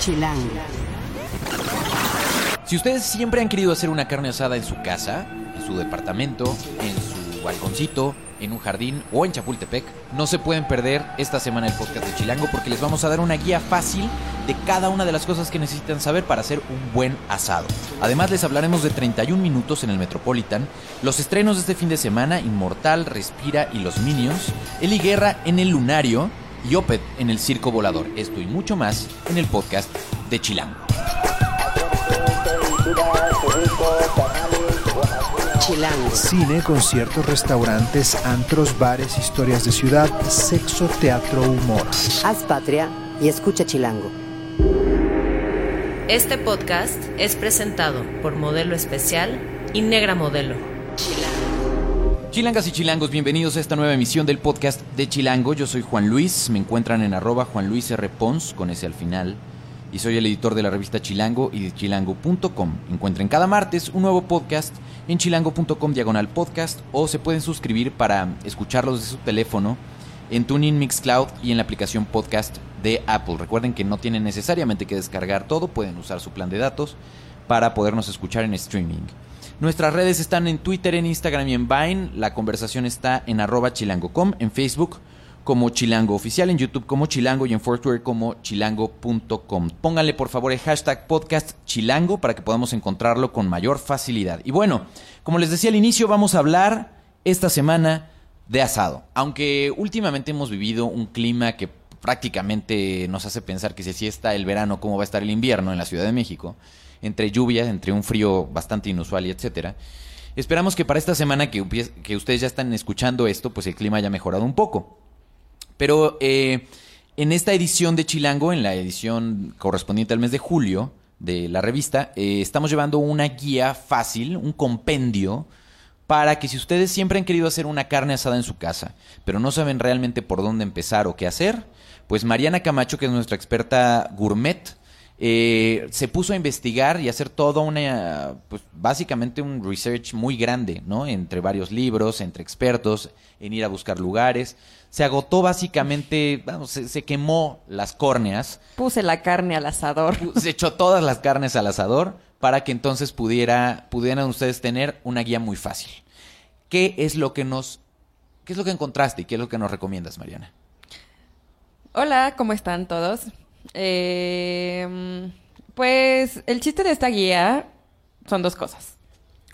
Chilango. Si ustedes siempre han querido hacer una carne asada en su casa, en su departamento, en su balconcito, en un jardín o en Chapultepec, no se pueden perder esta semana el podcast de Chilango porque les vamos a dar una guía fácil de cada una de las cosas que necesitan saber para hacer un buen asado. Además les hablaremos de 31 minutos en el Metropolitan, los estrenos de este fin de semana, Inmortal, Respira y Los Minions, Eli Guerra en el Lunario y Opet en el Circo Volador. Esto y mucho más en el podcast de Chilango. Chilango. Cine, conciertos, restaurantes, antros, bares, historias de ciudad, sexo, teatro, humor. Haz patria y escucha Chilango. Este podcast es presentado por Modelo Especial y Negra Modelo. Chilangas y chilangos, bienvenidos a esta nueva emisión del podcast de Chilango. Yo soy Juan Luis, me encuentran en arroba Juan Luis R. Pons, con ese al final. Y soy el editor de la revista Chilango y de chilango.com. Encuentren cada martes un nuevo podcast en chilango.com diagonal podcast o se pueden suscribir para escucharlos de su teléfono en TuneIn Mixcloud y en la aplicación podcast de Apple. Recuerden que no tienen necesariamente que descargar todo, pueden usar su plan de datos para podernos escuchar en streaming. Nuestras redes están en Twitter, en Instagram y en Vine. La conversación está en arroba chilango.com, en Facebook como Chilango Oficial, en YouTube como Chilango y en Foursquare como chilango.com. Pónganle por favor el hashtag podcast Chilango para que podamos encontrarlo con mayor facilidad. Y bueno, como les decía al inicio, vamos a hablar esta semana de asado. Aunque últimamente hemos vivido un clima que prácticamente nos hace pensar que si así está el verano, cómo va a estar el invierno en la Ciudad de México, entre lluvias, entre un frío bastante inusual y etcétera. Esperamos que para esta semana que, ustedes ya están escuchando esto, pues el clima haya mejorado un poco. Pero eh, en esta edición de Chilango, en la edición correspondiente al mes de julio de la revista, eh, estamos llevando una guía fácil, un compendio, para que si ustedes siempre han querido hacer una carne asada en su casa, pero no saben realmente por dónde empezar o qué hacer, pues Mariana Camacho, que es nuestra experta gourmet, eh, se puso a investigar y hacer todo una, pues básicamente un research muy grande, ¿no? Entre varios libros, entre expertos, en ir a buscar lugares. Se agotó básicamente, vamos, se, se quemó las córneas, Puse la carne al asador. se echó todas las carnes al asador para que entonces pudiera, pudieran ustedes tener una guía muy fácil. ¿Qué es lo que nos, qué es lo que encontraste y qué es lo que nos recomiendas, Mariana? Hola, ¿cómo están todos? Eh, pues el chiste de esta guía son dos cosas.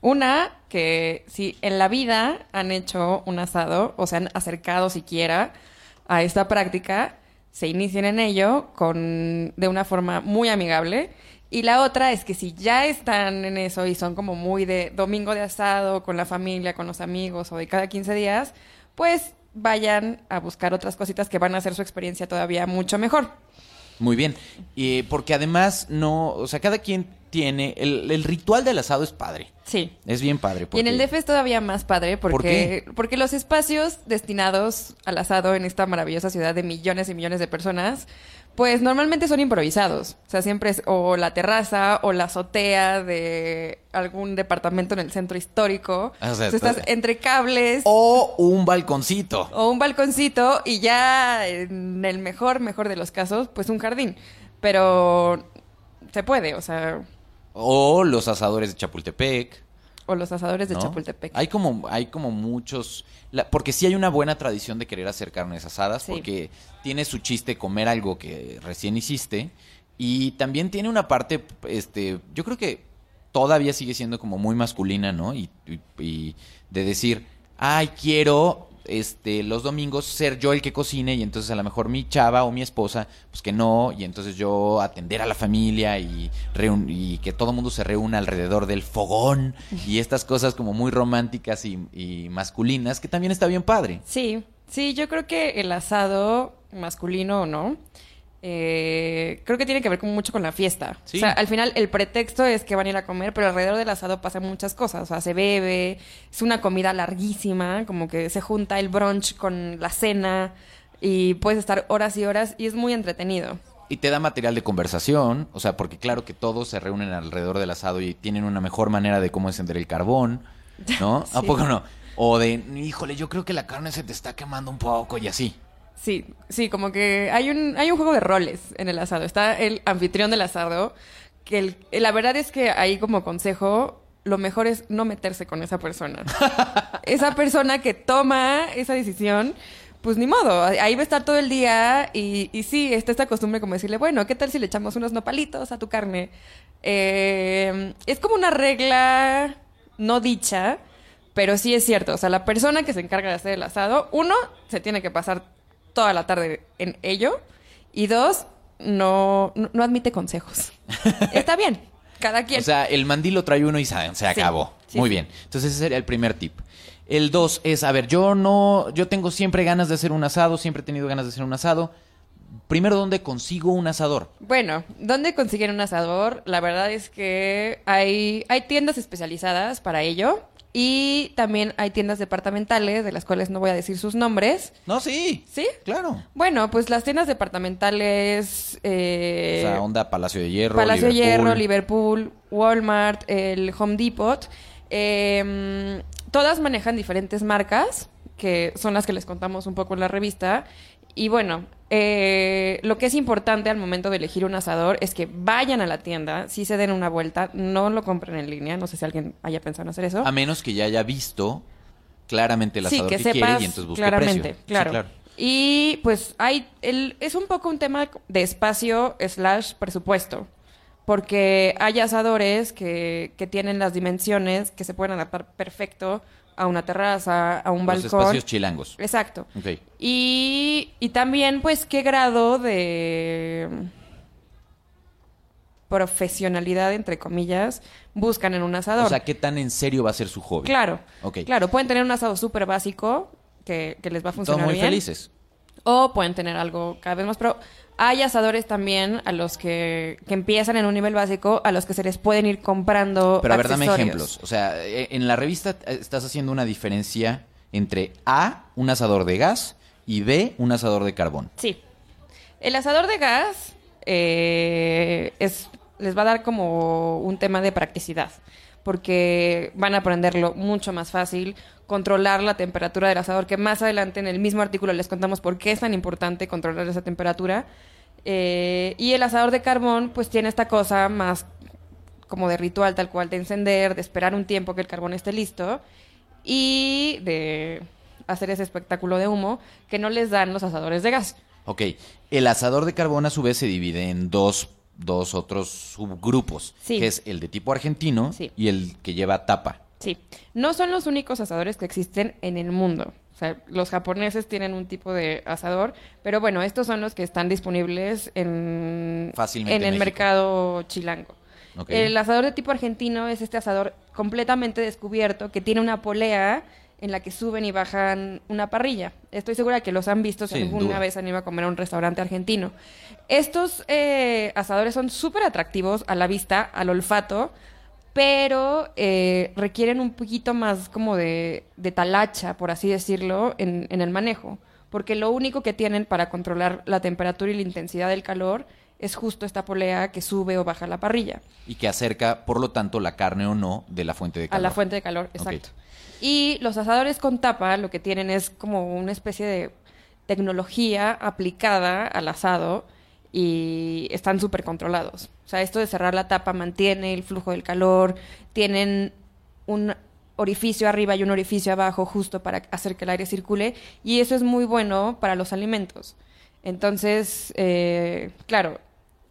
Una, que si en la vida han hecho un asado o se han acercado siquiera a esta práctica, se inicien en ello con, de una forma muy amigable. Y la otra es que si ya están en eso y son como muy de domingo de asado con la familia, con los amigos o de cada 15 días, pues vayan a buscar otras cositas que van a hacer su experiencia todavía mucho mejor. Muy bien. Y porque además no, o sea, cada quien tiene, el, el ritual del asado es padre. Sí. Es bien padre. Y en el DF es todavía más padre porque, ¿Por qué? porque los espacios destinados al asado en esta maravillosa ciudad de millones y millones de personas, pues normalmente son improvisados. O sea, siempre es o la terraza o la azotea de algún departamento en el centro histórico. Ah, o sea, estás está- entre cables O un balconcito. o un balconcito y ya en el mejor, mejor de los casos, pues un jardín. Pero se puede, o sea, O los asadores de Chapultepec. O los asadores de ¿no? Chapultepec. Hay como, hay como muchos. la- porque sí hay una buena tradición de querer hacer carnes asadas, Sí. porque tiene su chiste comer algo que recién hiciste. Y también tiene una parte, este, yo creo que todavía sigue siendo como muy masculina, ¿no? Y, y- y de decir, ay, quiero este, los domingos ser yo el que cocine y entonces a lo mejor mi chava o mi esposa, pues que no, y entonces yo atender a la familia y, que todo el mundo se reúna alrededor del fogón y estas cosas como muy románticas y, y masculinas, que también está bien padre. Sí, sí, yo creo que el asado, masculino o no, eh, creo que tiene que ver con- mucho con la fiesta. Sí. O sea, al final el pretexto es que van a ir a comer, pero alrededor del asado pasan muchas cosas. O sea, se bebe, es una comida larguísima, como que se junta el brunch con la cena y puedes estar horas y horas y es muy entretenido. Y te da material de conversación, o sea, porque claro que todos se reúnen alrededor del asado y tienen una mejor manera de cómo encender el carbón, ¿no? ¿A poco no? O de, híjole, yo creo que la carne se te está quemando un poco y así, Sí, sí, como que hay un, hay un juego de roles en el asado. Está el anfitrión del asado, que el- la verdad es que ahí como consejo, lo mejor es no meterse con esa persona. esa persona que toma esa decisión, pues ni modo, ahí va a estar todo el día y, y sí, está esta costumbre como decirle, bueno, ¿qué tal si le echamos unos nopalitos a tu carne? Eh, es como una regla no dicha, pero sí es cierto, o sea, la persona que se encarga de hacer el asado, uno, se tiene que pasar toda la tarde en ello, y dos, no, no, no admite consejos. Está bien, cada quien. O sea, el mandil lo trae uno y se, se acabó. sí, Muy sí. bien. Entonces ese sería el primer tip. El dos es, a ver, yo no, yo tengo siempre ganas de hacer un asado, siempre he tenido ganas de hacer un asado. Primero, ¿dónde consigo un asador? Bueno, ¿dónde consiguen un asador? La verdad es que hay, hay tiendas especializadas para ello y también hay tiendas departamentales de las cuales no voy a decir sus nombres. No, sí. ¿Sí? Claro. Bueno, pues las tiendas departamentales... eh, o sea, onda Palacio de Hierro, Palacio de Liverpool. Hierro, Liverpool, Walmart, el Home Depot. eh, todas manejan diferentes marcas, que son las que les contamos un poco en la revista. Y bueno, eh, lo que es importante al momento de elegir un asador es que vayan a la tienda, si se den una vuelta, no lo compren en línea. No sé si alguien haya pensado en hacer eso. A menos que ya haya visto claramente el sí, asador que, que, quiere y entonces busque claramente, precio. Sí, claro. Y pues hay, el, es un poco un tema de espacio slash presupuesto, porque hay asadores que, que tienen las dimensiones que se pueden adaptar perfecto a una terraza, a un Los balcón. espacios chilangos. Exacto. Ok. Y, y también, pues, qué grado de profesionalidad, entre comillas, buscan en un asador. O sea, ¿qué tan en serio va a ser su hobby? claro. Ok. Claro, pueden tener un asado súper básico que, que les va a Todos funcionar muy bien. felices. O pueden tener algo cada vez más. Pero hay asadores también a los que, que empiezan en un nivel básico, a los que se les pueden ir comprando. Pero a ver, dame ejemplos. O sea, eh, en la revista eh, estás haciendo una diferencia entre A, un asador de gas, y B, un asador de carbón. Sí. El asador de gas eh, es, les va a dar como un tema de practicidad, porque van a aprenderlo mucho más fácil, controlar la temperatura del asador, que más adelante en el mismo artículo les contamos por qué es tan importante controlar esa temperatura. Eh, y el asador de carbón, pues tiene esta cosa más como de ritual tal cual, de encender, de esperar un tiempo que el carbón esté listo y de hacer ese espectáculo de humo que no les dan los asadores de gas. Ok. El asador de carbón, a su vez, se divide en dos, dos otros subgrupos. Sí. Que es el de tipo argentino Sí. y el que lleva tapa. Sí, no son los únicos asadores que existen en el mundo. O sea, los japoneses tienen un tipo de asador, pero bueno, estos son los que están disponibles en, Fácilmente en el México. mercado chilango. El asador de tipo argentino es este asador completamente descubierto que tiene una polea en la que suben y bajan una parrilla. Estoy segura que los han visto si Sin alguna duda. vez han ido a comer a un restaurante argentino. Estos eh, asadores son súper atractivos a la vista, al olfato, pero eh, requieren un poquito más como de, de talacha, por así decirlo, en, en el manejo. Porque lo único que tienen para controlar la temperatura y la intensidad del calor es justo esta polea que sube o baja la parrilla. Y que acerca, por lo tanto, la carne o no de la fuente de A calor. la fuente de calor, exacto. Y los asadores con tapa lo que tienen es como una especie de tecnología aplicada al asado y están súper controlados. O sea, esto de cerrar la tapa mantiene el flujo del calor, tienen un orificio arriba y un orificio abajo justo para hacer que el aire circule y eso es muy bueno para los alimentos. Entonces, eh, claro,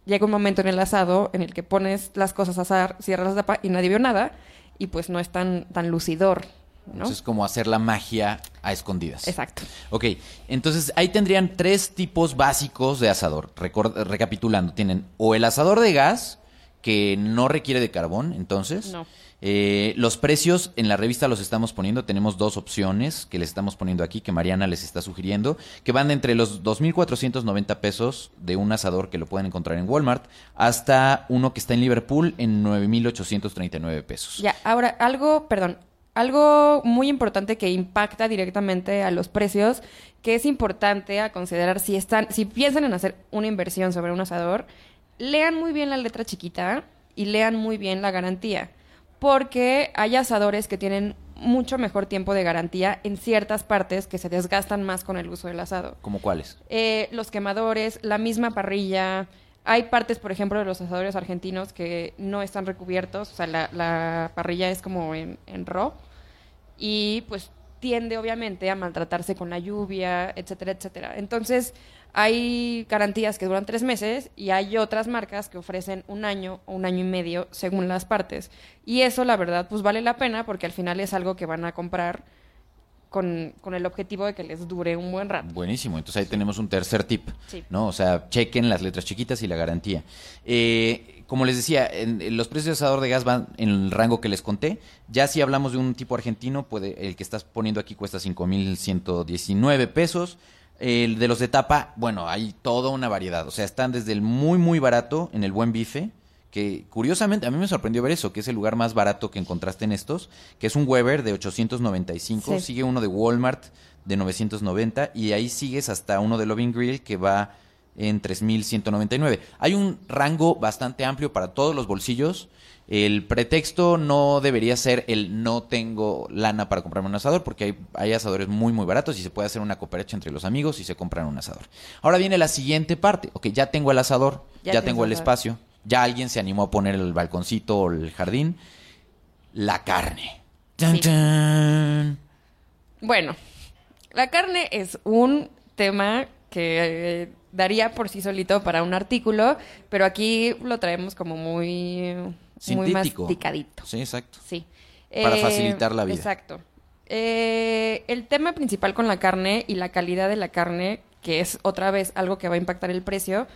llega un momento en el asado en el que pones las cosas a asar, cierras la tapa y nadie vio nada y pues no es tan, tan lucidor, ¿no? Entonces, es como hacer la magia a escondidas. Exacto. Ok, entonces ahí tendrían tres tipos básicos de asador. Recapitulando, tienen o el asador de gas, que no requiere de carbón, entonces. No. Eh, los precios en la revista los estamos poniendo. Tenemos dos opciones que les estamos poniendo aquí, que Mariana les está sugiriendo, que van de entre los 2.490 pesos de un asador que lo pueden encontrar en Walmart hasta uno que está en Liverpool en 9.839 pesos. Ya, ahora, algo, perdón, algo muy importante que impacta directamente a los precios, que es importante a considerar si están, si piensan en hacer una inversión sobre un asador, lean muy bien la letra chiquita y lean muy bien la garantía. Porque hay asadores que tienen mucho mejor tiempo de garantía en ciertas partes que se desgastan más con el uso del asado. ¿Como cuáles? Eh, los quemadores, la misma parrilla. Hay partes, por ejemplo, de los asadores argentinos que no están recubiertos, o sea, la, la parrilla es como en, en raw y pues tiende obviamente a maltratarse con la lluvia, etcétera, etcétera. Entonces, hay garantías que duran tres meses y hay otras marcas que ofrecen un año o un año y medio según las partes. Y eso, la verdad, pues vale la pena porque al final es algo que van a comprar con, con el objetivo de que les dure un buen rato. Buenísimo, entonces ahí tenemos un tercer tip, Sí. ¿no? O sea, chequen las letras chiquitas y la garantía. Eh, como les decía, en- en los precios de asador de gas van en el rango que les conté. Ya si hablamos de un tipo argentino, puede, el que estás poniendo aquí cuesta 5.119 pesos. El de los de tapa, bueno, hay toda una variedad. O sea, están desde el muy, muy barato en el buen bife, que curiosamente a mí me sorprendió ver eso, que es el lugar más barato que encontraste en estos, que es un Weber de 895, Sí. sigue uno de Walmart de 990 y ahí sigues hasta uno de Loving Grill que va en 3199. Hay un rango bastante amplio para todos los bolsillos. El pretexto no debería ser el no tengo lana para comprarme un asador, porque hay, hay asadores muy, muy baratos y se puede hacer una cooperacha entre los amigos y se compran un asador. Ahora viene la siguiente parte. Ok, ya tengo el asador, Ya tengo el asador. espacio, ya alguien se animó a poner el balconcito o el jardín. La carne. Tan, Sí. tan. Bueno, la carne es un tema que eh, daría por sí solito para un artículo, pero aquí lo traemos como muy, muy Sintético. masticadito. Sí, exacto. Sí. Para facilitar la vida. Exacto. Eh, el tema principal con la carne y la calidad de la carne, que es otra vez algo que va a impactar el precio,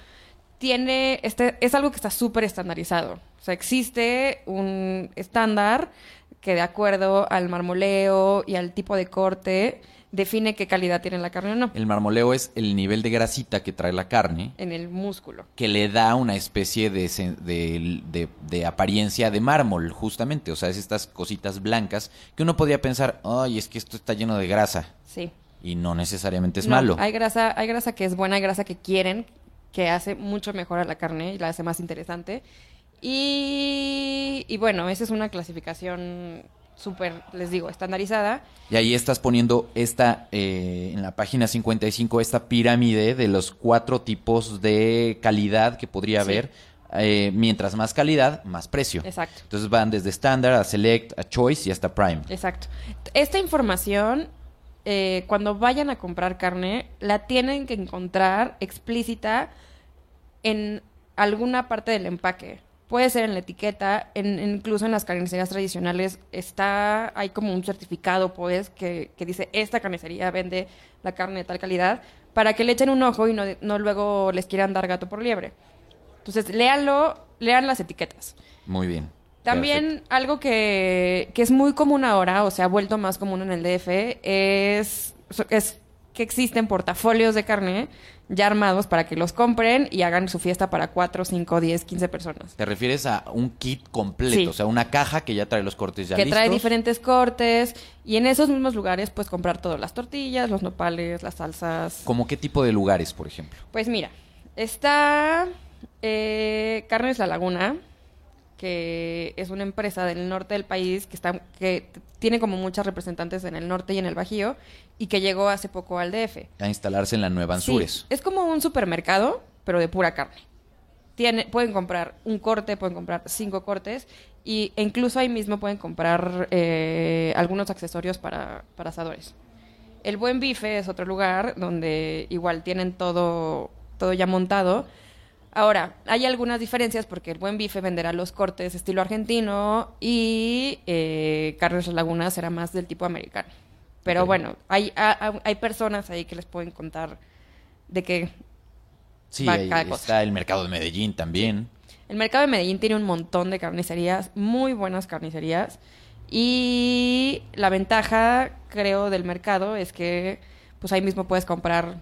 tiene este es algo que está súper estandarizado. O sea, existe un estándar que de acuerdo al marmoleo y al tipo de corte define qué calidad tiene la carne o no El marmoleo es el nivel de grasita que trae la carne en el músculo. que le da una especie de, de, de- de apariencia de mármol, justamente. O sea, es estas cositas blancas que uno podría pensar, ay, es que esto está lleno de grasa. Sí. Y no necesariamente es No, malo. Hay grasa, hay grasa que es buena, hay grasa que quieren, que hace mucho mejor a la carne y la hace más interesante. Y, y bueno, esa es una clasificación súper, les digo, estandarizada. Y ahí estás poniendo esta, eh, en la página 55, esta pirámide de los cuatro tipos de calidad que podría Sí. haber. Eh, mientras más calidad, más precio. Exacto. Entonces van desde Standard a Select, a Choice y hasta Prime. Exacto. Esta información, eh, cuando vayan a comprar carne, la tienen que encontrar explícita en alguna parte del empaque. Puede ser en la etiqueta, en- incluso en las carnicerías tradicionales está, hay como un certificado, pues, que, que dice esta carnicería vende la carne de tal calidad, para que le echen un ojo y no, no luego les quieran dar gato por liebre. Entonces, léanlo, lean las etiquetas. Muy bien. También Perfecto. algo que, que es muy común ahora, o se ha vuelto más común en el DF, es, es que existen portafolios de carne ya armados para que los compren y hagan su fiesta para 4, 5, 10, 15 personas. Te refieres a un kit completo, Sí. o sea, una caja que ya trae los cortes ya que trae listos. diferentes cortes y en esos mismos lugares puedes comprar todas las tortillas, los nopales, las salsas. ¿Cómo qué tipo de lugares, por ejemplo? Pues mira, está eh, Carnes La Laguna, que es una empresa del norte del país que está que tiene como muchas representantes en el norte y en el Bajío y que llegó hace poco al DF. A instalarse en la Nueva Sí, Anzures. es como un supermercado, pero de pura carne. Tiene, pueden comprar un corte, pueden comprar cinco cortes y, e incluso ahí mismo pueden comprar eh, algunos accesorios para, para asadores. El Buen Bife es otro lugar donde igual tienen todo, todo ya montado. Ahora, hay algunas diferencias porque el Buen Bife venderá los cortes estilo argentino y eh, Carnes La Laguna será más del tipo americano. Pero bueno, hay, a- hay personas ahí que les pueden contar de que Sí, va ahí cada está cosa. el mercado de Medellín también. el mercado de Medellín tiene un montón de carnicerías, muy buenas carnicerías. Y la ventaja, creo, del mercado es que pues ahí mismo puedes comprar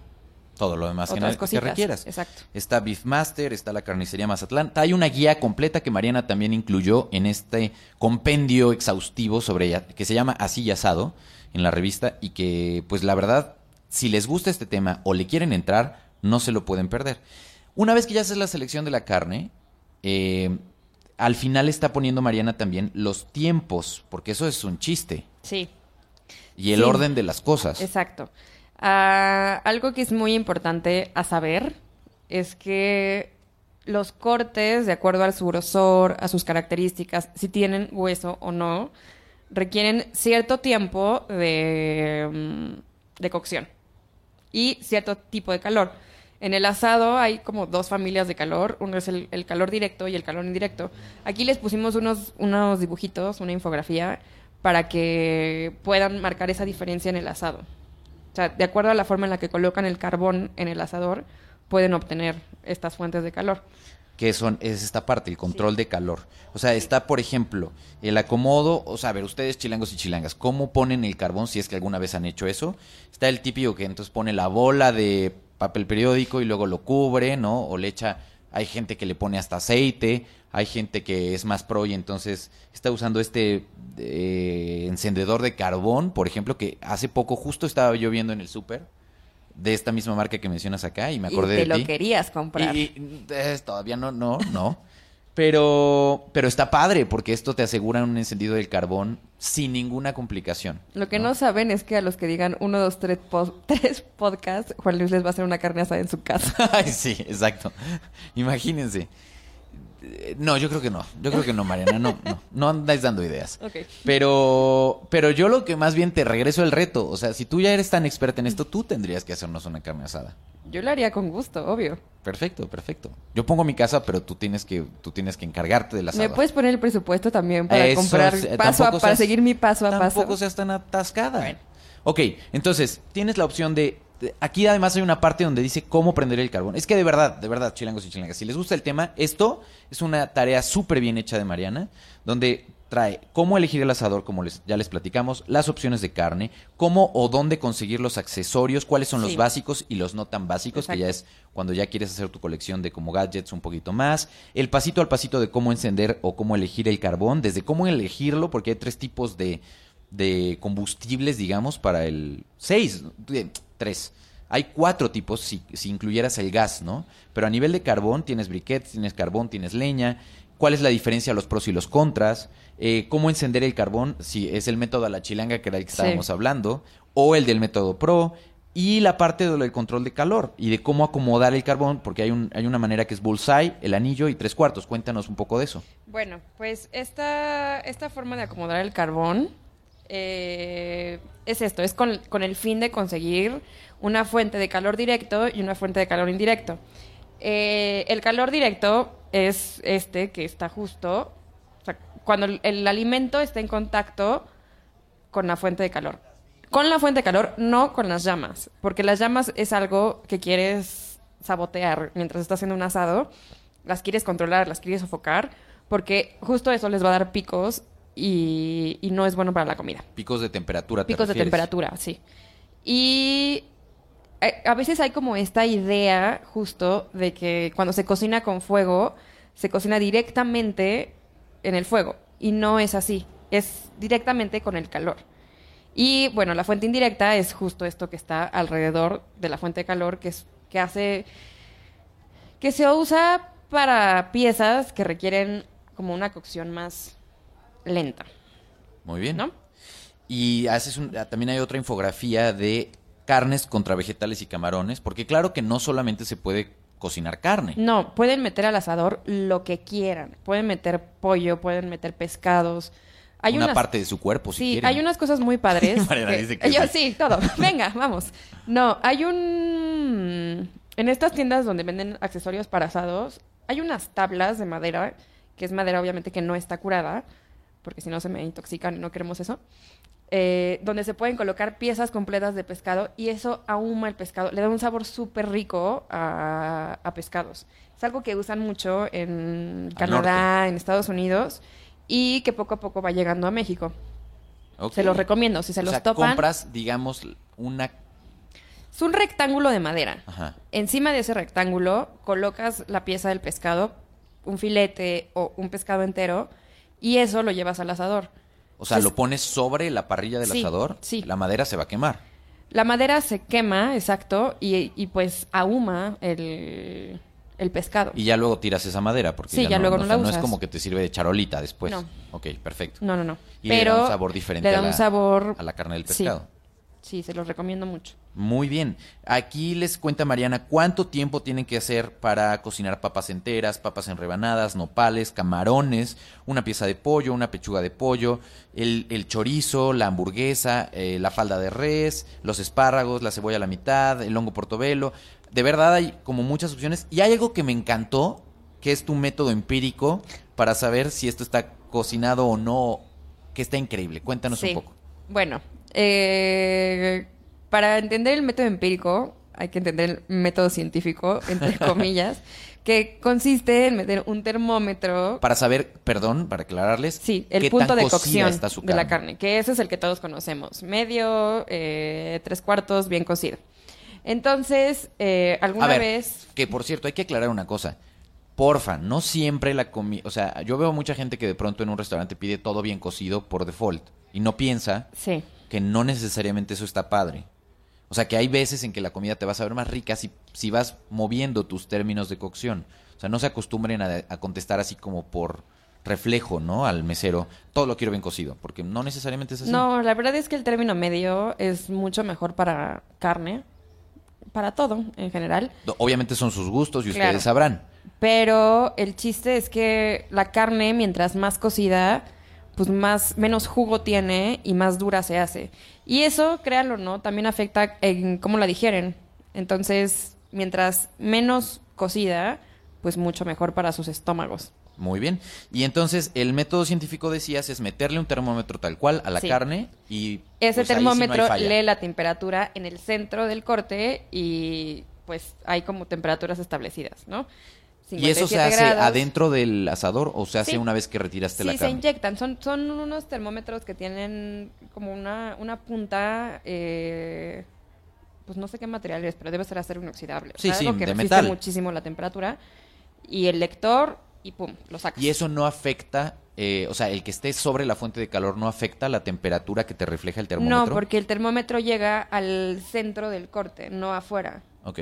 Todo lo demás que, otras que cositas. requieras. Exacto. Está Beefmaster, está la carnicería Mazatlán. Hay una guía completa que Mariana también incluyó en este compendio exhaustivo sobre ya- que se llama Así y Asado en la revista y que, pues la verdad, si les gusta este tema o le quieren entrar, no se lo pueden perder. Una vez que ya haces la selección de la carne, eh, al final está poniendo Mariana también los tiempos, porque eso es un chiste. Sí, y el Sí. orden de las cosas. exacto. Ah, algo que es muy importante a saber es que los cortes, de acuerdo a su grosor, a sus características, si tienen hueso o no, requieren cierto tiempo de, mm, de cocción y cierto tipo de calor. En el asado hay como dos familias de calor, uno es el, el calor directo y el calor indirecto. Aquí les pusimos unos, unos dibujitos, una infografía, para que puedan marcar esa diferencia en el asado. O sea, de acuerdo a la forma en la que colocan el carbón en el asador, pueden obtener estas fuentes de calor. que son es esta parte, el control de calor. O sea, está, por ejemplo, el acomodo, o sea, a ver, ustedes chilangos y chilangas, ¿cómo ponen el carbón si es que alguna vez han hecho eso? Está el típico que entonces pone la bola de papel periódico y luego lo cubre, ¿no? O le echa, hay gente que le pone hasta aceite, hay gente que es más pro y entonces está usando este eh, encendedor de carbón, por ejemplo, que hace poco justo estaba yo viendo en el súper de esta misma marca que mencionas acá y me acordé y te de lo ti. querías comprar. Y, y, eh, todavía no, no, no. Pero, pero está padre porque esto te asegura un encendido del carbón sin ninguna complicación. Lo que no saben es que a los que digan uno, dos, tres, po- tres podcasts, Juan Luis les va a hacer una carne asada en su casa. Ay, sí, exacto. Imagínense. Eh, No, yo creo que no. Yo creo que no, Mariana. No, no. No andáis dando ideas. Ok. Pero, pero yo lo que más bien te regreso el reto. O sea, si tú ya eres tan experta en esto, tú tendrías que hacernos una carne asada. Yo lo haría con gusto, obvio. Perfecto, perfecto. Yo pongo mi casa, pero tú tienes que, tú tienes que encargarte del asado. ¿Me puedes poner el presupuesto también para Eso, comprar paso a, tampoco para seguir mi paso a paso? Tampoco seas tan atascada. Ok, entonces, tienes la opción de... Aquí además hay una parte donde dice cómo prender el carbón. Es que de verdad, de verdad, chilangos y chilangas, si les gusta el tema, esto es una tarea súper bien hecha de Mariana, donde trae cómo elegir el asador, como les, ya les platicamos, las opciones de carne, cómo o dónde conseguir los accesorios, cuáles son los básicos y los no tan básicos, que ya es cuando ya quieres hacer tu colección de como gadgets un poquito más, el pasito al pasito de cómo encender o cómo elegir el carbón, desde cómo elegirlo, porque hay tres tipos de, de combustibles, digamos, para el... Seis, eh, tres. Hay cuatro tipos si, si incluyeras el gas, ¿no? Pero a nivel de carbón tienes briquettes, tienes carbón, tienes leña. ¿Cuál es la diferencia, los pros y los contras? Eh, ¿Cómo encender el carbón? Si es el método a la chilanga, que era el que Sí. estábamos hablando, o el del método pro. Y la parte del control de calor y de cómo acomodar el carbón, porque hay, un, hay una manera que es bullseye, el anillo y tres cuartos. Cuéntanos un poco de eso. Bueno, pues esta, esta forma de acomodar el carbón eh, es esto, es con, con el fin de conseguir una fuente de calor directo y una fuente de calor indirecto. Eh, el calor directo es este que está justo, cuando el, el alimento está en contacto con la fuente de calor. Con la fuente de calor, no con las llamas, porque las llamas es algo que quieres sabotear mientras estás haciendo un asado, las quieres controlar, las quieres sofocar, porque justo eso les va a dar picos y, y no es bueno para la comida. Picos de temperatura. ¿te Picos de temperatura, sí. Y eh, a veces hay como esta idea justo de que cuando se cocina con fuego, se cocina directamente en el fuego. Y no es así. Es directamente con el calor. Y bueno, la fuente indirecta es justo esto que está alrededor de la fuente de calor, que, es, que hace. que se usa para piezas que requieren como una cocción más lenta, Muy bien. ¿no? Y haces un- ah, también hay otra infografía de carnes contra vegetales y camarones, porque claro que no solamente se puede cocinar carne. No, pueden meter al asador lo que quieran. Pueden meter pollo, pueden meter pescados. Hay una unas- parte de su cuerpo, si Sí, quieren. hay unas cosas muy padres. Que yo sí, todo. Venga, vamos. No, hay un... En estas tiendas donde venden accesorios para asados, hay unas tablas de madera, que es madera obviamente que no está curada, porque si no se me intoxican y no queremos eso, eh, donde se pueden colocar piezas completas de pescado y eso ahuma el pescado, le da un sabor súper rico a, a pescados. Es algo que usan mucho en Canadá, en Estados Unidos y que poco a poco va llegando a México. Ok. Se los recomiendo, si se O los sea, topan. compras, digamos, una... Es un rectángulo de madera. Ajá. Encima de ese rectángulo colocas la pieza del pescado, un filete o un pescado entero, y eso lo llevas al asador. O sea, lo pones sobre la parrilla del Sí, asador, sí. la madera se va a quemar. La madera se quema, exacto, y, y pues ahuma el, el pescado. Y ya luego tiras esa madera, porque Sí, ya luego no o la sea, no es como que te sirve de charolita después. No. Ok, perfecto. No, no, no. Y le Pero da un sabor diferente le da a la- sabor a la carne del pescado. Sí, se los recomiendo mucho. Muy bien. Aquí les cuenta Mariana cuánto tiempo tienen que hacer para cocinar papas enteras, papas en rebanadas, nopales, camarones, una pieza de pollo, una pechuga de pollo, el, el chorizo, la hamburguesa, eh, la falda de res, los espárragos, la cebolla a la mitad, el hongo portobelo. De verdad hay como muchas opciones. Y hay algo que me encantó, que es tu método empírico para saber si esto está cocinado o no, que está increíble. Cuéntanos Sí. un poco. Bueno, eh, para entender el método empírico hay que entender el método científico, entre comillas, que consiste en meter un termómetro Para saber, perdón, para aclararles. Sí, el qué punto tan de cocción está su de la carne, que ese es el que todos conocemos. Medio, eh, tres cuartos, bien cocido. Entonces, eh, alguna A ver, vez... que por cierto, hay que aclarar una cosa. Porfa, no siempre la comida... O sea, yo veo mucha gente que de pronto en un restaurante pide todo bien cocido por default y no piensa Sí, que no necesariamente eso está padre. O sea, que hay veces en que la comida te va a saber más rica si, si vas moviendo tus términos de cocción. O sea, no se acostumbren a, a contestar así como por reflejo, ¿no? Al mesero, todo lo quiero bien cocido, porque no necesariamente es así. No, la verdad es que el término medio es mucho mejor para carne, para todo en general. Obviamente son sus gustos y Claro. ustedes sabrán. Pero el chiste es que la carne, mientras más cocida, pues más menos jugo tiene y más dura se hace. Y eso, créanlo o no, también afecta en cómo la digieren. Entonces, mientras menos cocida, pues mucho mejor para sus estómagos. Muy bien. Y entonces el método científico decías es meterle un termómetro tal cual a la Sí. carne y Ese pues, sí no termómetro lee la temperatura en el centro del corte y pues hay como temperaturas establecidas, ¿no? ¿Y eso se 57 hace grados. adentro del asador o se hace Sí. una vez que retiraste la Sí, se carne? inyectan. Son, son unos termómetros que tienen como una, una punta, eh, pues no sé qué material es, pero debe ser acero inoxidable. O Sí, sea, sí, algo que de resiste metal. muchísimo la temperatura. Y el lector, y pum, lo sacas. Y eso no afecta, eh, o sea, el que esté sobre la fuente de calor no afecta la temperatura que te refleja el termómetro. No, porque el termómetro llega al centro del corte, no afuera. Ok.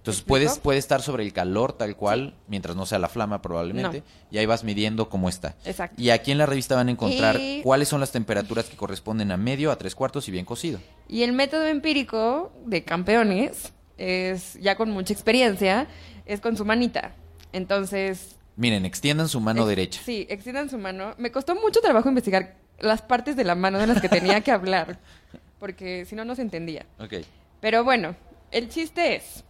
Entonces puedes, puede estar sobre el calor tal cual, mientras no sea la flama probablemente, No. y ahí vas midiendo cómo está. Exacto. Y aquí en la revista van a encontrar Y- cuáles son las temperaturas que corresponden a medio, a tres cuartos y bien cocido. Y el método empírico de campeones es, ya con mucha experiencia, es con su manita. Entonces, Miren, extiendan su mano derecha. Sí, extiendan su mano. Me costó mucho trabajo investigar las partes de la mano de las que tenía que hablar, porque si no, no se entendía. Ok. Pero bueno, el chiste es,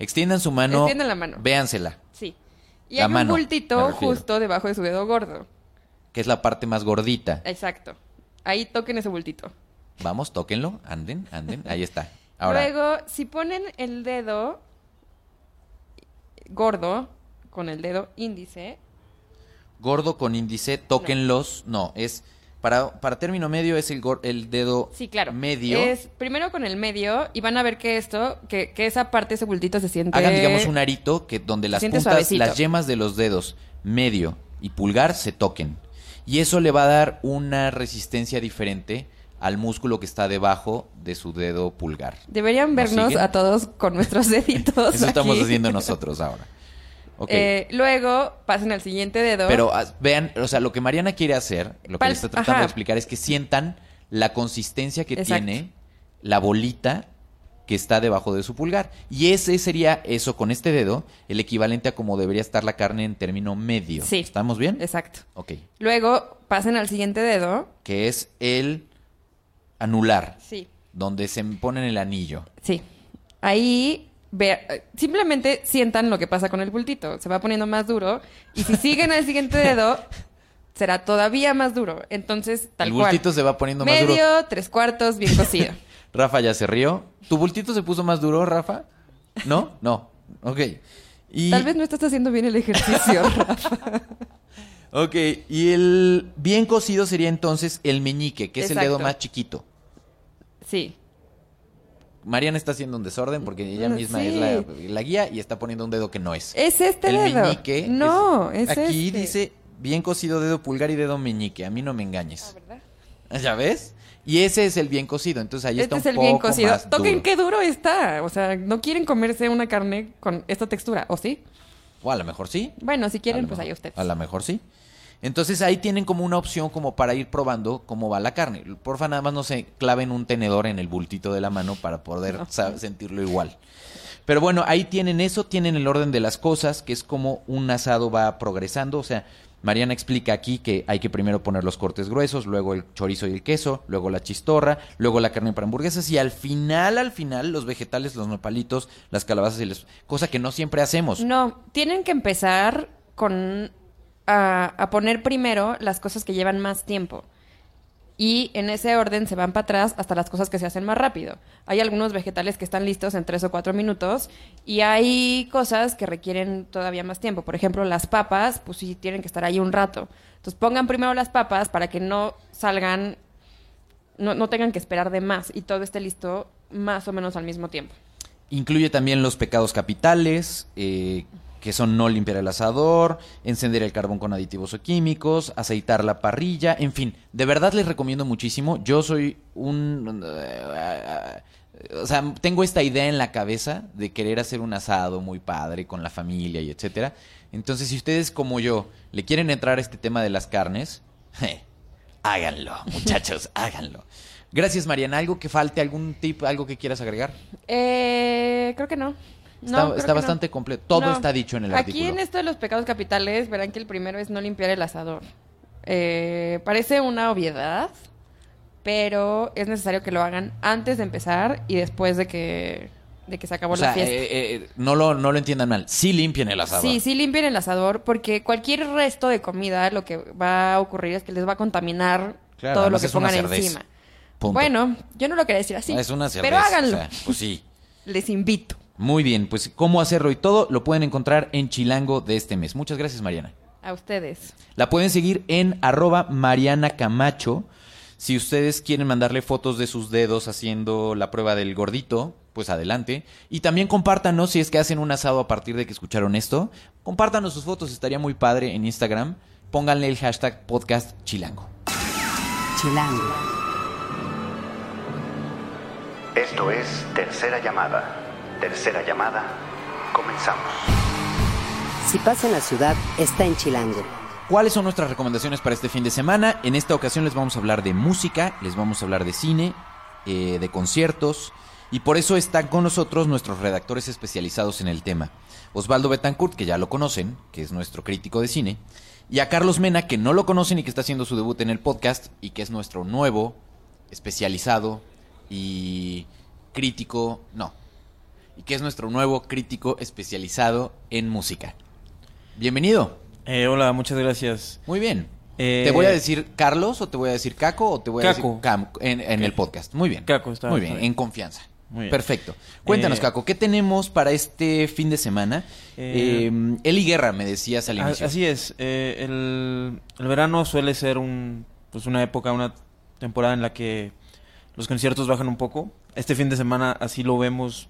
Extiendan su mano. Extiendan la mano. Véansela, sí. Y La hay mano, un bultito justo debajo de su dedo gordo. que es la parte más gordita. Exacto. Ahí toquen ese bultito. Vamos, tóquenlo, anden, anden. Ahí está. Ahora, Luego, si ponen el dedo gordo con el dedo índice, gordo con índice, tóquenlos. No, es. Para, para término medio es el, el dedo sí, claro. medio. Es primero con el medio y van a ver que esto, que, que esa parte, ese bultito se siente... Hagan, digamos, un arito que donde las puntas, suavecito. las yemas de los dedos medio y pulgar se toquen. Y eso le va a dar una resistencia diferente al músculo que está debajo de su dedo pulgar. Deberían ¿Nos vernos siguen? a todos con nuestros deditos. Eso estamos haciendo nosotros ahora. Eh, luego pasen al siguiente dedo. Pero ah, vean, o sea, lo que Mariana quiere hacer, lo que le está tratando ajá. de explicar es que sientan la consistencia que Exacto. tiene la bolita que está debajo de su pulgar. Y ese sería eso con este dedo, el equivalente a como debería estar la carne en término medio. Sí. ¿Estamos bien? Exacto. Ok. Luego pasen al siguiente dedo. Que es el anular, Sí. donde se pone el anillo. Sí. Ahí ve- simplemente sientan lo que pasa con el bultito. Se va poniendo más duro. Y si siguen al siguiente dedo, será todavía más duro. Entonces, tal el cual. bultito se va poniendo más Medio, duro. tres cuartos, bien cocido. Rafa ya se rió. ¿Tu bultito se puso más duro, Rafa? ¿No? No. Ok. Y... Tal vez no estás haciendo bien el ejercicio, Rafa. Ok, y el bien cocido sería entonces el meñique, que es el dedo más chiquito. Sí. Mariana está haciendo un desorden porque ella misma sí. es la, la guía y está poniendo un dedo que no es. Es este el dedo. meñique. No, es, Aquí este. dice bien cocido dedo pulgar y dedo meñique. A mí no me engañes. Ah, ¿verdad? ¿Ya ves? Y ese es el bien cocido. Entonces ahí Este está es un el bien poco cocido. más Toquen duro. qué duro está. O sea, no quieren comerse una carne con esta textura, ¿o sí? O a lo mejor sí. Bueno, si quieren, pues mejor- ahí ustedes. A lo mejor sí. Entonces ahí tienen como una opción como para ir probando cómo va la carne. Porfa, nada más no se claven un tenedor en el bultito de la mano para poder sentirlo igual. Pero bueno, ahí tienen eso, tienen el orden de las cosas, que es como un asado va progresando. O sea, Mariana explica aquí que hay que primero poner los cortes gruesos, luego el chorizo y el queso, luego la chistorra, luego la carne para hamburguesas y al final, al final, los vegetales, los nopalitos, las calabazas y las... Cosa que no siempre hacemos. No, tienen que empezar con a, poner primero las cosas que llevan más tiempo. Y en ese orden se van para atrás hasta las cosas que se hacen más rápido. Hay algunos vegetales que están listos en tres o cuatro minutos y hay cosas que requieren todavía más tiempo. Por ejemplo, las papas, pues sí tienen que estar ahí un rato. Entonces pongan primero las papas para que no salgan, no, no tengan que esperar de más y todo esté listo más o menos al mismo tiempo. Incluye también los pecados capitales, eh, que son no limpiar el asador, encender el carbón con aditivos o químicos, aceitar la parrilla, en fin, de verdad les recomiendo muchísimo. Yo soy un... o sea, tengo esta idea en la cabeza de querer hacer un asado muy padre con la familia y etcétera. Entonces, si ustedes como yo le quieren entrar a este tema de las carnes, háganlo, muchachos, háganlo. Gracias, Mariana. ¿Algo que falte? ¿Algún tip? ¿Algo que quieras agregar? Eh, creo que no. Está, No, está que no. bastante completo. Todo No. está dicho en el Aquí artículo. en esto de los pecados capitales verán que el primero es no limpiar el asador. Eh, parece una obviedad, pero es necesario que lo hagan antes de empezar y después de que, de que se acabó O sea, la fiesta. eh, eh, no, lo, no lo entiendan mal. Sí limpien el asador. Sí, sí limpien el asador porque cualquier resto de comida lo que va a ocurrir es que les va a contaminar Claro, todo lo que pongan encima. Punto. Bueno, yo no lo quería decir así. Es una cerveza. Pero háganlo. o sea, pues sí. Les invito. Muy bien, pues cómo hacerlo y todo lo pueden encontrar en Chilango de este mes. Muchas gracias, Mariana. A ustedes. La pueden seguir en arroba Mariana Camacho. Si ustedes quieren mandarle fotos de sus dedos haciendo la prueba del gordito, pues adelante. Y también compártanos si es que hacen un asado a partir de que escucharon esto. Compártanos sus fotos, estaría muy padre en Instagram. Pónganle el hashtag podcast chilango. Chilango. Esto es Tercera Llamada. Tercera Llamada. Comenzamos. Si pasa en la ciudad, está en Chilango. ¿Cuáles son nuestras recomendaciones para este fin de semana? En esta ocasión les vamos a hablar de música, les vamos a hablar de cine, eh, de conciertos, y por eso están con nosotros nuestros redactores especializados en el tema. Osvaldo Betancourt, que ya lo conocen, que es nuestro crítico de cine, y a Carlos Mena, que no lo conocen y que está haciendo su debut en el podcast, y que es nuestro nuevo especializado y crítico, no, y que es nuestro nuevo crítico especializado en música. Bienvenido. Eh, hola, muchas gracias. Muy bien. Eh, ¿Te voy a decir Carlos o te voy a decir Caco o te voy a Caco. decir Cam en, en el podcast? Muy bien. Caco, está- Muy bien, bien. en confianza. Muy bien. Perfecto. Cuéntanos, Eh, Caco, ¿qué tenemos para este fin de semana? Eh, Eh, Eli Guerra, me decías al inicio. Así es. eh, el, el verano suele ser un, pues una época, una temporada en la que los conciertos bajan un poco. Este fin de semana así lo vemos.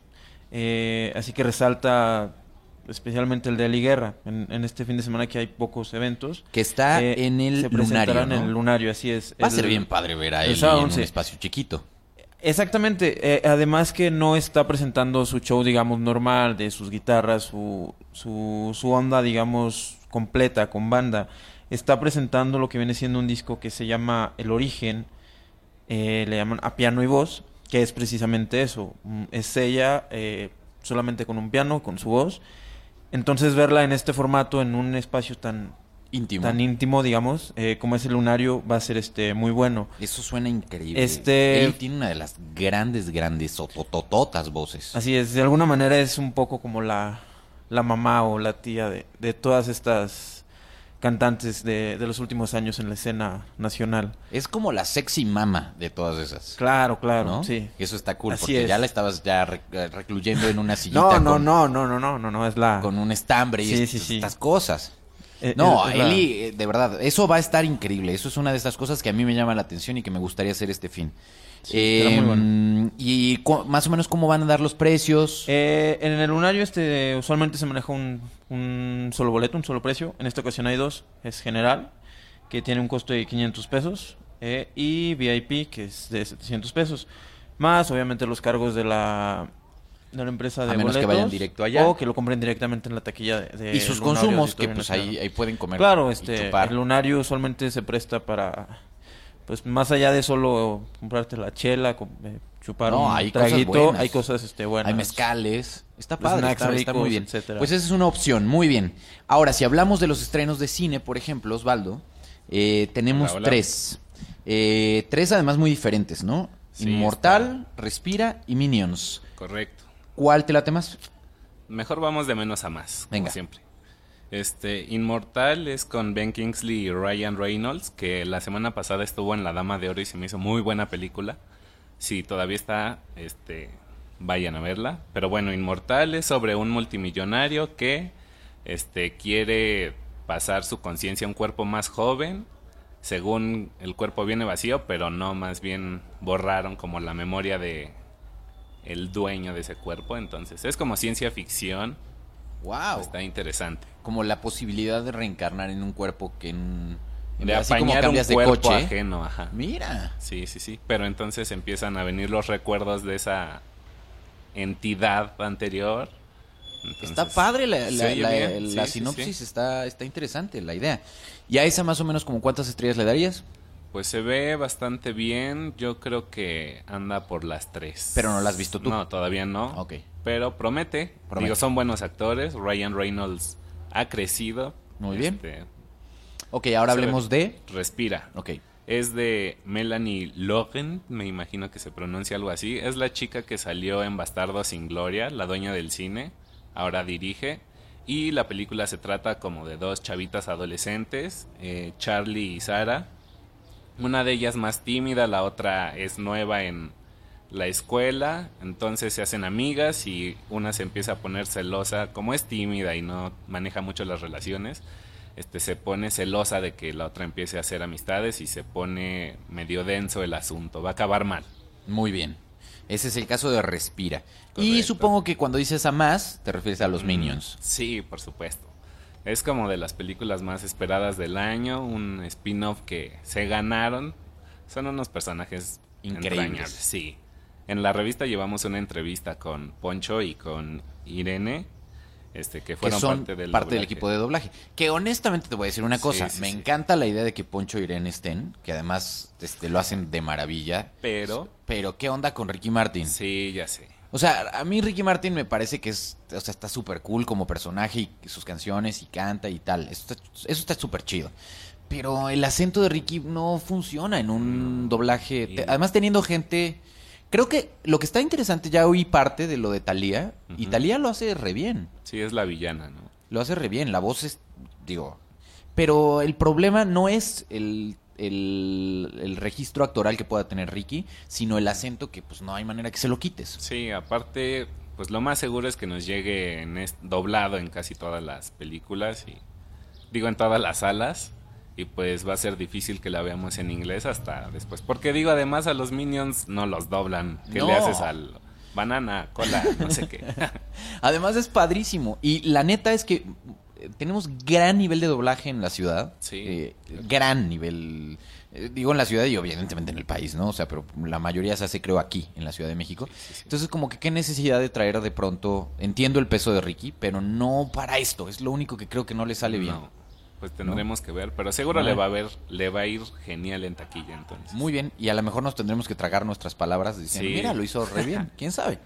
Eh, así que resalta especialmente el de Eli Guerra. En, en este fin de semana que hay pocos eventos. Que está Eh, en el se lunario, en ¿no? el lunario, así es. Va a ser bien padre ver a sábado en un 11. espacio chiquito. Exactamente, eh, además que no está presentando su show, digamos, normal, de sus guitarras, su, su, su onda, digamos, completa, con banda. Está presentando lo que viene siendo un disco que se llama El Origen, eh, le llaman a piano y voz, que es precisamente eso. Mm, Es ella eh, solamente con un piano, con su voz. Entonces verla en este formato, en un espacio tan, Íntimo. tan íntimo, digamos, eh, como es el lunario, va a ser este muy bueno. Eso suena increíble. Este- Eli tiene una de las grandes, grandes, totototas voces. Así es, de alguna manera es un poco como la, la mamá o la tía de, de todas estas cantantes de, de los últimos años en la escena nacional. Es como la sexy mama de todas esas. Claro, claro, ¿no? sí. Eso está cool, Así porque es. ya la estabas ya re- recluyendo en una sillita No, no, con, no, no, no, no, no, no, es la... con un estambre y Sí, sí, sí. estas cosas. Eh, No, la- Eli, eh, de verdad, eso va a estar increíble. Eso es una de estas cosas que a mí me llama la atención y que me gustaría hacer este fin. Sí, estará muy Eh, Y más o menos cómo van a dar los precios. Eh, en el lunario este usualmente se maneja un, un solo boleto, un solo precio. En esta ocasión hay dos. Es general, que tiene un costo de 500 pesos. eh, y VIP, que es de 700 pesos. Más, obviamente, los cargos de la, de la empresa de A menos que boletos, vayan directo allá. O que lo compren directamente en la taquilla de, de y sus Lunario consumos, que pues ahí, ahí pueden comer. Claro, y este, chupar. el lunario usualmente se presta para, pues más allá de solo comprarte la chela, eh, chupar No, un hay cosas traguito, buenas. hay cosas este, buenas. Hay mezcales. Está padre, snacks está, está muy bien. etcétera. Pues esa es una opción, muy bien. Ahora, si hablamos de los estrenos de cine, por ejemplo, Osvaldo, eh, tenemos Hola, hola. tres. Eh, tres además muy diferentes, ¿no? Sí, Inmortal, Respira y Minions. Correcto. ¿Cuál te late más? Mejor vamos de menos a más, como Venga. siempre. Este, Inmortal es con Ben Kingsley y Ryan Reynolds, que la semana pasada estuvo en La Dama de Oro y se me hizo muy buena película. Si todavía está, este, vayan a verla. Pero bueno, Inmortal es sobre un multimillonario que, este, quiere pasar su conciencia a un cuerpo más joven. Según el cuerpo viene vacío, pero no, más bien borraron como la memoria de el dueño de ese cuerpo. Entonces, es como ciencia ficción. Wow. Está interesante. Como la posibilidad de reencarnar en un cuerpo que en, en- De así como apañar un cambias de coche. ajeno, ajá. Mira. Sí, sí, sí. Pero entonces empiezan a venir los recuerdos de esa entidad anterior. Entonces, Está padre la, se la- oye la- bien. la Sí, sí, sinopsis, sí. Está, está interesante la idea. ¿Y a esa más o menos como cuántas estrellas le darías? Pues se ve bastante bien. Yo creo que anda por las tres. Pero no la has visto tú. No, todavía no. Ok. Pero promete. Promete. Digo, son buenos actores. Ryan Reynolds ha crecido. Muy bien. Este, Ok, ahora hablemos de... Respira. Ok. Es de Melanie Logan, me imagino que se pronuncia algo así. Es la chica que salió en Bastardo sin Gloria, la dueña del cine. Ahora dirige. Y la película se trata como de dos chavitas adolescentes, eh, Charlie y Sara. Una de ellas más tímida, la otra es nueva en la escuela. Entonces se hacen amigas y una se empieza a poner celosa. Como es tímida y no maneja mucho las relaciones, este se pone celosa de que la otra empiece a hacer amistades y se pone medio denso el asunto. Va a acabar mal. Muy bien. Ese es el caso de Respira. Y supongo que cuando dices a más, te refieres a los Mm, Minions. Sí, por supuesto. Es como de las películas más esperadas del año, un spin-off que se ganaron. Son unos personajes Increíbles. entrañables, Sí. En la revista llevamos una entrevista con Poncho y con Irene, este que Que fueron son parte del parte del equipo de doblaje. Que honestamente te voy a decir una Sí, cosa. sí, Me sí. encanta la idea de que Poncho y Irene estén. Que además este, lo hacen de maravilla. Pero Pero, ¿qué onda con Ricky Martin? sí, ya sé. O sea, a mí Ricky Martin me parece que es, o sea, está súper cool como personaje y sus canciones y canta y tal. Eso está, súper chido. Pero el acento de Ricky no funciona en un doblaje. Además, teniendo gente. Creo que lo que está interesante, ya oí parte de lo de Thalía. Y Ujú. Thalía lo hace re bien. Sí, es la villana, ¿no? Lo hace re bien. La voz es. Digo. Pero el problema no es el, el, el registro actoral que pueda tener Ricky, sino el acento que, pues, no hay manera que se lo quites. Sí, aparte, pues lo más seguro es que nos llegue en doblado en casi todas las películas y digo en todas las salas y pues va a ser difícil que la veamos en inglés hasta después. Porque digo, además a los Minions no los doblan. ¿Qué No. le haces al banana, cola, no sé qué? Además es padrísimo. Y la neta es que tenemos gran nivel de doblaje en la ciudad. Sí. Eh, gran nivel. eh, digo en la ciudad y evidentemente en el país, ¿no? O sea, pero la mayoría se hace creo aquí, en la Ciudad de México. Entonces como que qué necesidad de traer de pronto, entiendo el peso de Ricky, pero no para esto. Es lo único que creo que no le sale bien. Pues tendremos que ver, pero seguro le va a ver, le va a ir genial en taquilla entonces. Muy bien, y a lo mejor nos tendremos que tragar nuestras palabras diciendo, mira, lo hizo re bien, quién sabe.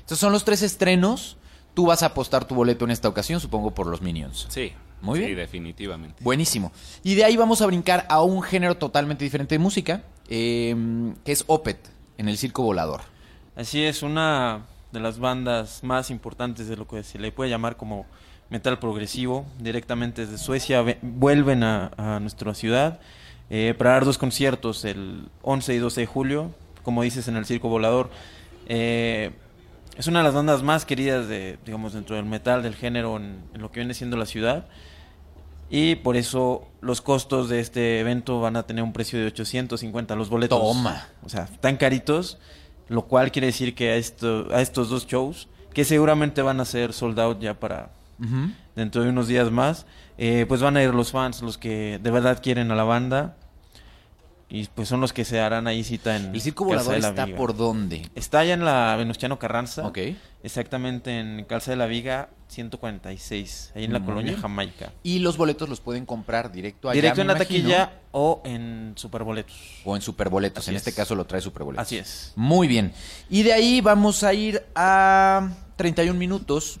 Estos son los tres estrenos. Tú vas a apostar tu boleto en esta ocasión, supongo, por los Minions. Sí. Muy Sí, bien. definitivamente. Buenísimo. Y de ahí vamos a brincar a un género totalmente diferente de música, eh, que es Opet, en el Circo Volador. Así es, una de las bandas más importantes de lo que se le puede llamar como metal progresivo, directamente desde Suecia, ve- vuelven a, a nuestra ciudad eh, para dar dos conciertos el 11 y 12 de julio, como dices, en el Circo Volador. Eh, es una de las bandas más queridas de, digamos, dentro del metal, del género, en, en lo que viene siendo la ciudad. Y por eso los costos de este evento van a tener un precio de 850 los boletos. Toma. O sea, tan caritos, lo cual quiere decir que a, esto, a estos dos shows, que seguramente van a ser sold out ya para dentro de unos días más, eh, pues van a ir los fans, los que de verdad quieren a la banda. Y pues son los que se harán ahí cita en ¿El circo volador de la está Viga. por dónde? Está allá en la Venustiano Carranza. Ok. Exactamente en Calzada de la Viga 146, ahí en la Muy colonia bien. Jamaica. Y los boletos los pueden comprar directo allá, Directo en la imagino, taquilla o en Superboletos. O en Superboletos. Así en es. este caso lo trae Superboletos. Así es. Muy bien. Y de ahí vamos a ir a 31 minutos.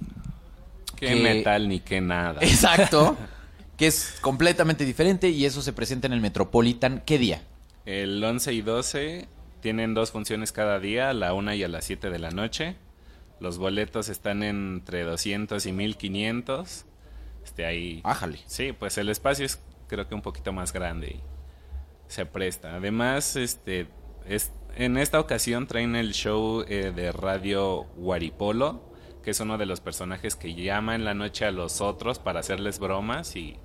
Qué que- metal ni qué nada. Exacto. que es completamente diferente y eso se presenta en el Metropolitan. ¿Qué día? El 11 y 12 tienen dos funciones cada día, a la 1 y a las 7 de la noche. Los boletos están entre 200 y 1500. Este ahí. Ájale. Sí, pues el espacio es creo que un poquito más grande y se presta. Además, este es en esta ocasión traen el show eh, de radio Guaripolo, que es uno de los personajes que llama en la noche a los otros para hacerles bromas y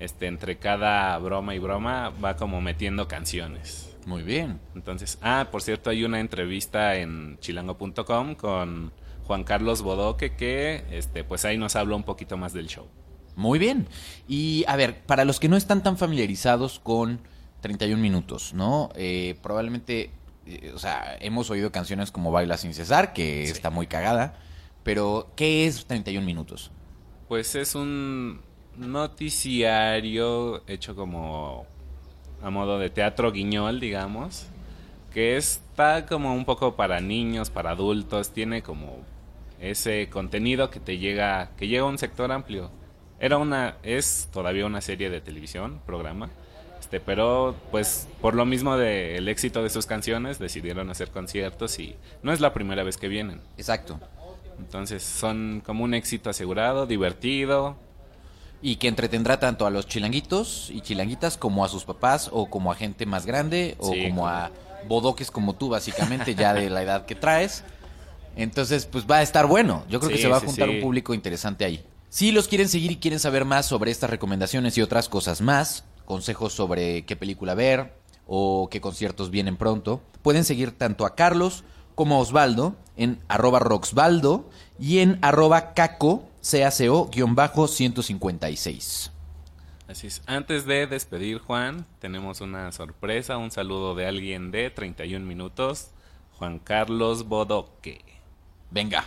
este entre cada broma y broma va como metiendo canciones. Muy bien. Entonces, ah, por cierto, hay una entrevista en chilango.com con Juan Carlos Bodoque que este pues ahí nos habla un poquito más del show. Muy bien. Y a ver, para los que no están tan familiarizados con 31 minutos, ¿no? Eh, probablemente, eh, o sea, hemos oído canciones como Baila sin cesar, que está muy cagada, pero ¿qué es 31 minutos? Pues es un noticiario hecho como a modo de teatro guiñol, digamos, que está como un poco para niños, para adultos, tiene como ese contenido que te llega, que llega a un sector amplio. Era una, es todavía una serie de televisión, programa, este, pero pues por lo mismo del éxito de sus canciones decidieron hacer conciertos y no es la primera vez que vienen. Exacto. Entonces son como un éxito asegurado, divertido, Y que entretendrá tanto a los chilanguitos y chilanguitas como a sus papás o como a gente más grande o Sí, como a bodoques como tú, básicamente, ya de la edad que traes. Entonces, pues va a estar bueno. Yo creo que se va a juntar sí. un público interesante ahí. Si los quieren seguir y quieren saber más sobre estas recomendaciones y otras cosas más, consejos sobre qué película ver o qué conciertos vienen pronto, pueden seguir tanto a Carlos como a Osvaldo en arroba roxvaldo y en arroba caco, CACO-156. Así es. Antes de despedir, Juan, tenemos una sorpresa, un saludo de alguien de 31 minutos, Juan Carlos Bodoque. Venga.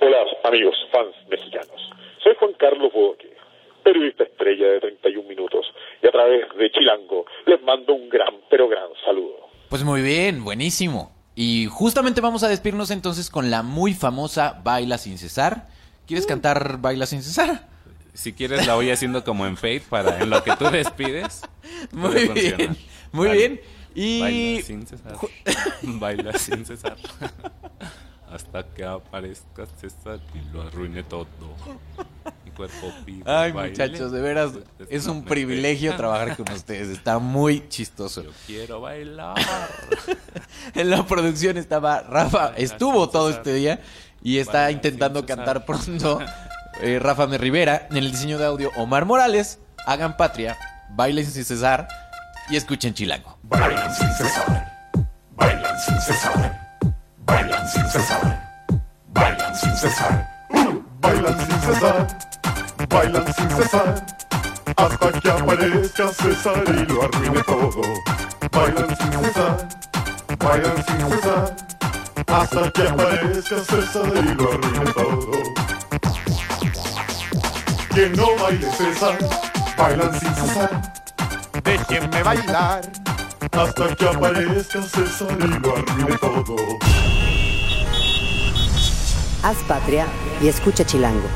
Hola amigos, fans mexicanos. Soy Juan Carlos Bodoque, periodista estrella de 31 minutos y a través de Chilango les mando un gran, pero gran saludo. Pues muy bien, buenísimo. Y justamente vamos a despedirnos entonces con la muy famosa Baila sin cesar. ¿Quieres cantar Baila sin cesar? Si quieres la voy haciendo como en Fate para en lo que tú despides. Muy bien, funcionar. muy Vale. bien. Y Baila sin cesar. Baila sin cesar. Hasta que aparezca César y lo arruine todo. Mi cuerpo pide Ay, baile. muchachos, de veras es un privilegio trabajar con ustedes. Está muy chistoso. Yo quiero bailar. En la producción estaba Rafa, estuvo todo este día y está intentando cantar pronto eh, Rafa Me Rivera. En el diseño de audio, Omar Morales. Hagan patria, bailen sin cesar y escuchen Chilango. Bailan sin cesar, bailan sin cesar, bailan sin cesar, bailan sin cesar, Uh, bailan sin cesar, bailan sin cesar, hasta que aparezca César y lo arruine todo. Bailan sin cesar, bailan sin cesar, hasta que aparezca César y lo arruine todo. Que no baile César, bailan sin cesar. Déjenme bailar hasta que aparezca César y lo arruine todo. Haz patria y escucha Chilango.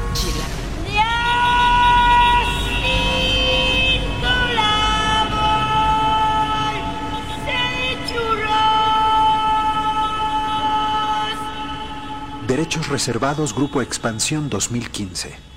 Derechos reservados Grupo Expansión 2015.